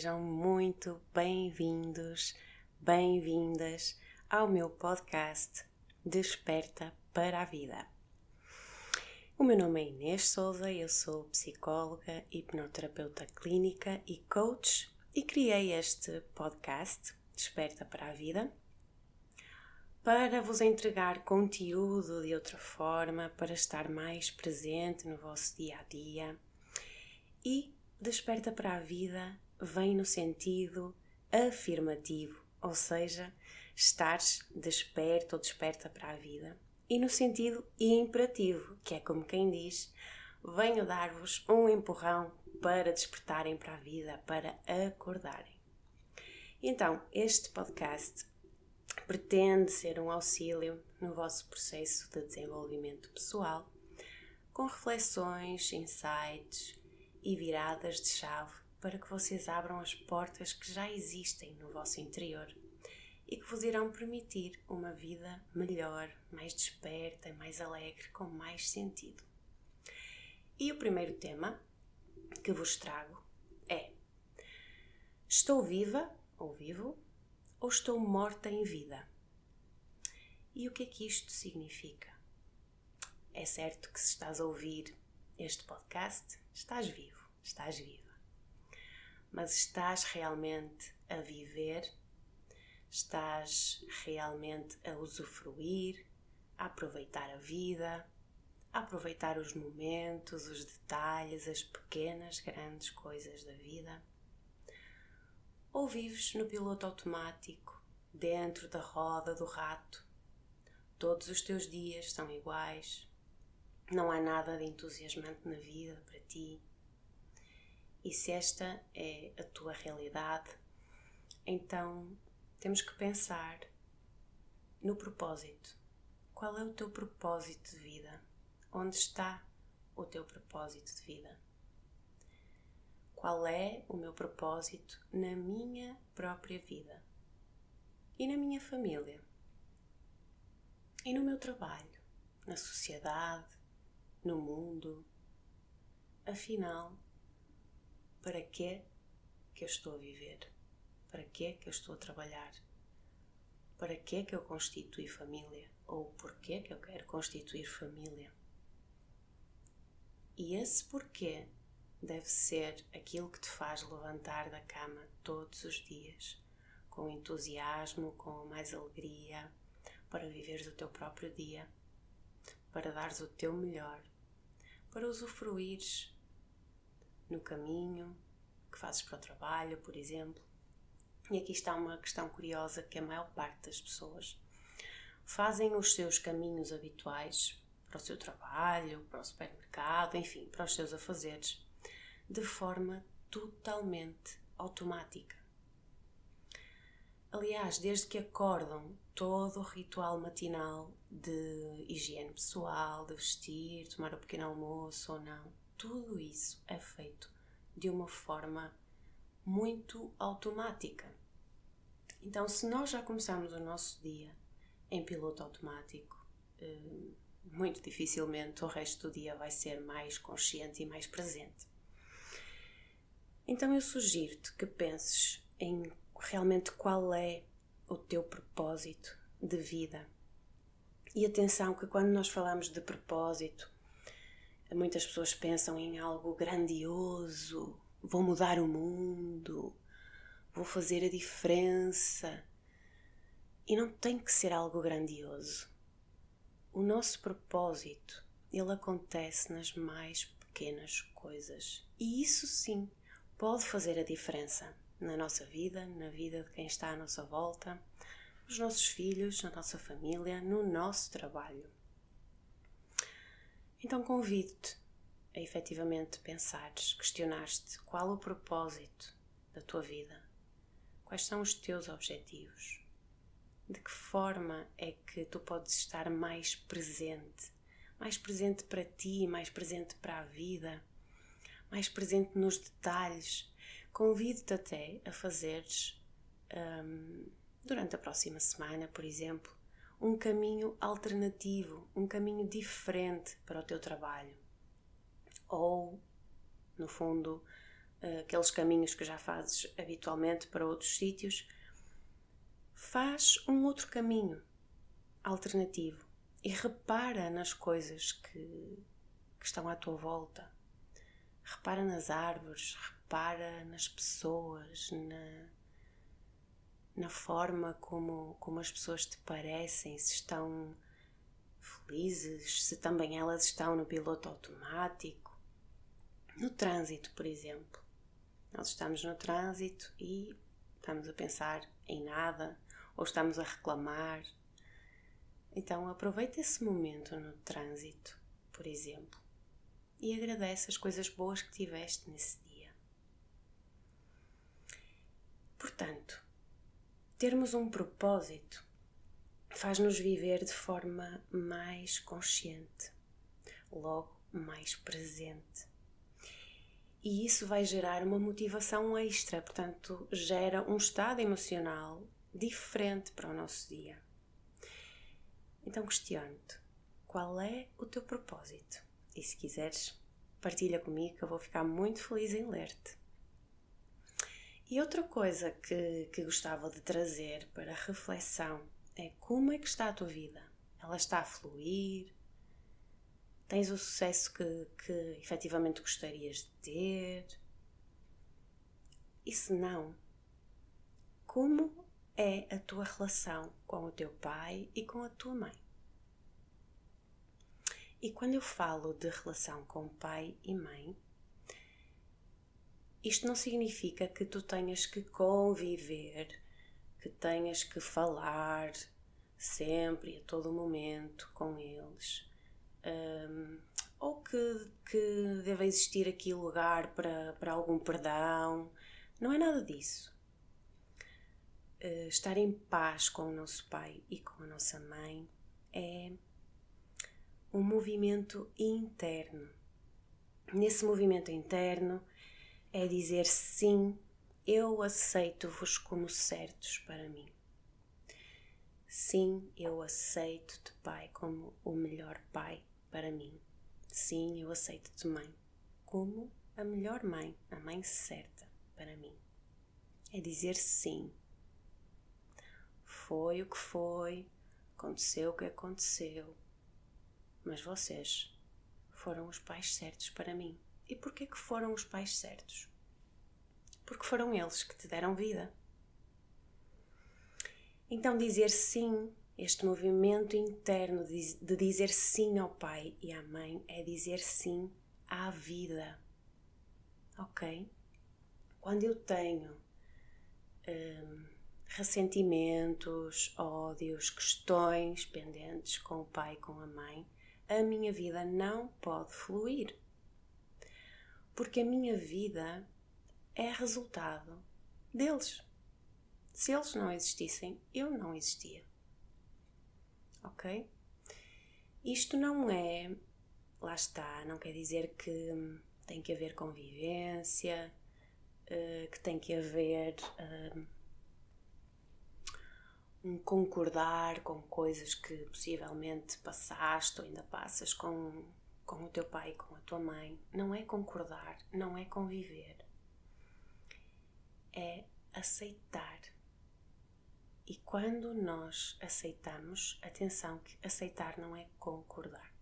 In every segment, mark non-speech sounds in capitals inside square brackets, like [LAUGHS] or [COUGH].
Sejam muito bem-vindos, bem-vindas ao meu podcast Desperta para a Vida. O meu nome é Inês Souza, eu sou psicóloga, hipnoterapeuta clínica e coach e criei este podcast Desperta para a Vida para vos entregar conteúdo de outra forma, para estar mais presente no vosso dia a dia e desperta para a vida vem no sentido afirmativo, ou seja, estares desperto ou desperta para a vida, e no sentido imperativo, que é como quem diz: venho dar-vos um empurrão para despertarem para a vida, para acordarem. Então, este podcast pretende ser um auxílio no vosso processo de desenvolvimento pessoal, com reflexões, insights e viradas de chave para que vocês abram as portas que já existem no vosso interior e que vos irão permitir uma vida melhor, mais desperta, mais alegre, com mais sentido. E o primeiro tema que vos trago é: Estou viva ou vivo ou estou morta em vida? E o que é que isto significa? É certo que se estás a ouvir este podcast, estás vivo, estás viva. Mas estás realmente a viver? Estás realmente a usufruir, a aproveitar a vida, a aproveitar os momentos, os detalhes, as pequenas, grandes coisas da vida? Ou vives no piloto automático, dentro da roda do rato? Todos os teus dias são iguais, não há nada de entusiasmante na vida para ti. E se esta é a tua realidade, então temos que pensar no propósito. Qual é o teu propósito de vida? Onde está o teu propósito de vida? Qual é o meu propósito na minha própria vida? E na minha família? E no meu trabalho? Na sociedade? no mundo. Afinal, para que é que eu estou a viver? Para que é que eu estou a trabalhar? Para que é que eu constitui família? Ou porquê é que eu quero constituir família? E esse porquê deve ser aquilo que te faz levantar da cama todos os dias, com entusiasmo, com mais alegria, para viveres o teu próprio dia, para dares o teu melhor para usufruires no caminho que fazes para o trabalho, por exemplo. E aqui está uma questão curiosa que a maior parte das pessoas fazem os seus caminhos habituais para o seu trabalho, para o supermercado, enfim, para os seus afazeres, de forma totalmente automática. Aliás, desde que acordam, todo o ritual matinal de higiene pessoal, de vestir, tomar o pequeno almoço ou não, tudo isso é feito de uma forma muito automática. Então, se nós já começamos o nosso dia em piloto automático, eh, muito dificilmente o resto do dia vai ser mais consciente e mais presente. Então, eu sugiro-te que penses em realmente qual é o teu propósito de vida. E atenção que quando nós falamos de propósito, muitas pessoas pensam em algo grandioso, vou mudar o mundo, vou fazer a diferença. E não tem que ser algo grandioso. O nosso propósito, ele acontece nas mais pequenas coisas. E isso sim pode fazer a diferença na nossa vida, na vida de quem está à nossa volta, nos nossos filhos, na nossa família, no nosso trabalho. Então convido-te a efetivamente pensares, questionares-te qual o propósito da tua vida, quais são os teus objetivos, de que forma é que tu podes estar mais presente, mais presente para ti, mais presente para a vida, mais presente nos detalhes. Convido-te até a fazeres, um, durante a próxima semana, por exemplo, um caminho alternativo, um caminho diferente para o teu trabalho. Ou no fundo, uh, aqueles caminhos que já fazes habitualmente para outros sítios, faz um outro caminho alternativo e repara nas coisas que, que estão à tua volta. Repara nas árvores, repara nas pessoas, na, na forma como, como as pessoas te parecem, se estão felizes, se também elas estão no piloto automático. No trânsito, por exemplo. Nós estamos no trânsito e estamos a pensar em nada ou estamos a reclamar. Então aproveita esse momento no trânsito, por exemplo, e agradece as coisas boas que tiveste nesse dia. Portanto, termos um propósito faz-nos viver de forma mais consciente, logo mais presente. E isso vai gerar uma motivação extra, portanto, gera um estado emocional diferente para o nosso dia. Então questione-te qual é o teu propósito e se quiseres, partilha comigo que eu vou ficar muito feliz em ler-te. E outra coisa que, que gostava de trazer para reflexão é como é que está a tua vida? Ela está a fluir? Tens o sucesso que, que efetivamente gostarias de ter? E se não, como é a tua relação com o teu pai e com a tua mãe? E quando eu falo de relação com pai e mãe, isto não significa que tu tenhas que conviver que tenhas que falar sempre, a todo momento, com eles, um, ou que, que deva existir aqui lugar para, para algum perdão. Não é nada disso. Uh, estar em paz com o nosso pai e com a nossa mãe é um movimento interno. Nesse movimento interno é dizer sim eu aceito-vos como certos para mim. Sim, eu aceito-te, Pai, como o melhor Pai para mim. Sim, eu aceito-te, Mãe, como a melhor mãe, a mãe certa para mim. É dizer sim. Foi o que foi, aconteceu o que aconteceu, mas vocês foram os pais certos para mim. E porquê que foram os pais certos? porque foram eles que te deram vida. Então, dizer sim, este movimento interno de dizer sim ao pai e à mãe, é dizer sim à vida. Ok? Quando eu tenho hum, ressentimentos, ódios, questões pendentes com o pai e com a mãe, a minha vida não pode fluir. Porque a minha vida é resultado deles. Se eles não existissem, eu não existia. Ok? Isto não é. Lá está, não quer dizer que tem que haver convivência, eh, que tem que haver eh, um concordar com coisas que possivelmente passaste ou ainda passas com, com o teu pai e com a tua mãe. Não é concordar, não é conviver é aceitar. E quando nós aceitamos, atenção que aceitar não é concordar.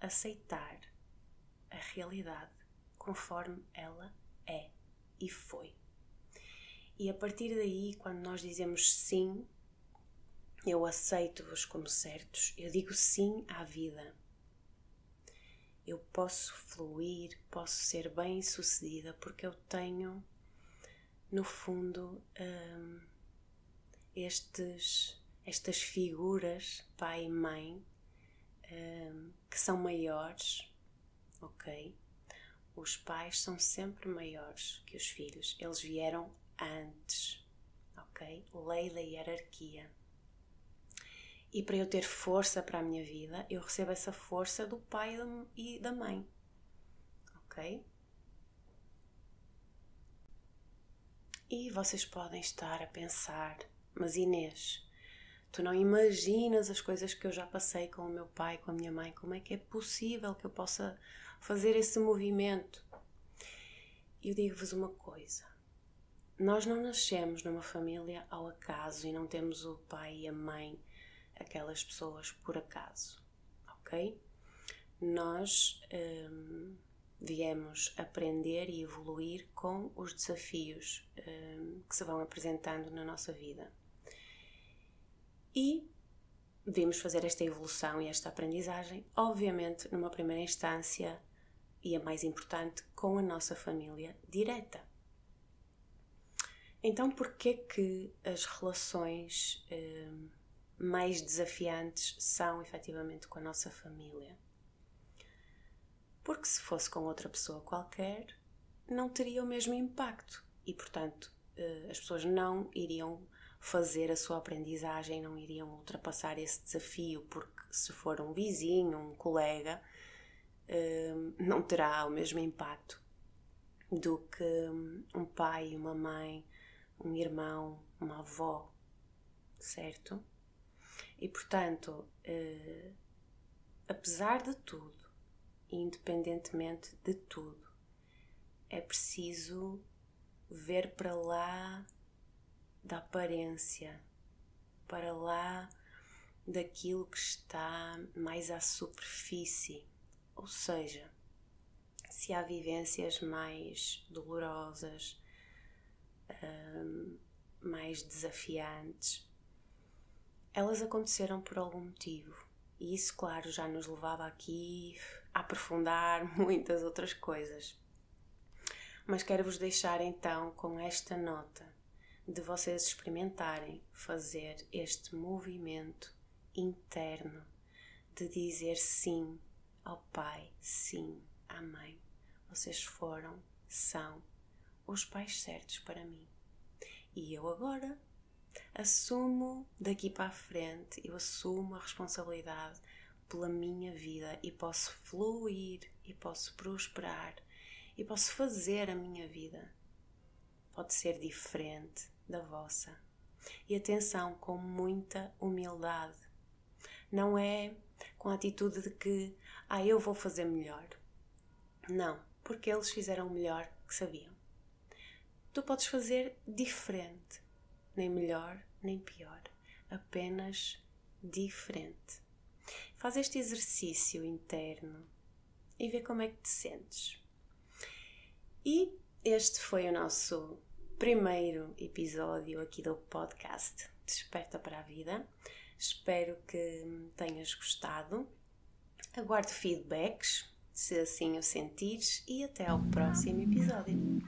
Aceitar a realidade conforme ela é e foi. E a partir daí, quando nós dizemos sim, eu aceito-vos como certos, eu digo sim à vida. Eu posso fluir, posso ser bem sucedida porque eu tenho no fundo, um, estes, estas figuras, pai e mãe, um, que são maiores, ok? Os pais são sempre maiores que os filhos, eles vieram antes, ok? Lei da hierarquia. E para eu ter força para a minha vida, eu recebo essa força do pai e da mãe, ok? E vocês podem estar a pensar, mas Inês, tu não imaginas as coisas que eu já passei com o meu pai, com a minha mãe, como é que é possível que eu possa fazer esse movimento? eu digo-vos uma coisa: nós não nascemos numa família ao acaso e não temos o pai e a mãe, aquelas pessoas por acaso, ok? Nós hum, viemos aprender e evoluir com os desafios hum, que se vão apresentando na nossa vida. E vimos fazer esta evolução e esta aprendizagem, obviamente, numa primeira instância, e a mais importante, com a nossa família direta. Então, por que as relações eh, mais desafiantes são efetivamente com a nossa família? Porque se fosse com outra pessoa qualquer, não teria o mesmo impacto e, portanto, eh, as pessoas não iriam fazer a sua aprendizagem, não iriam ultrapassar esse desafio, porque se for um vizinho, um colega, Hum, não terá o mesmo impacto do que um pai, uma mãe, um irmão, uma avó, certo? E portanto, eh, apesar de tudo, independentemente de tudo, é preciso ver para lá da aparência, para lá daquilo que está mais à superfície. Ou seja, se há vivências mais dolorosas, um, mais desafiantes, elas aconteceram por algum motivo. E isso, claro, já nos levava aqui a aprofundar [LAUGHS] muitas outras coisas. Mas quero vos deixar então com esta nota de vocês experimentarem fazer este movimento interno de dizer sim ao pai, sim, à mãe. Vocês foram, são os pais certos para mim. E eu agora assumo daqui para a frente, eu assumo a responsabilidade pela minha vida e posso fluir e posso prosperar e posso fazer a minha vida. Pode ser diferente da vossa. E atenção, com muita humildade. Não é com a atitude de que, ah, eu vou fazer melhor. Não, porque eles fizeram o melhor que sabiam. Tu podes fazer diferente, nem melhor nem pior, apenas diferente. Faz este exercício interno e vê como é que te sentes. E este foi o nosso primeiro episódio aqui do podcast Desperta para a Vida. Espero que tenhas gostado. Aguardo feedbacks, se assim o sentires, e até ao próximo episódio.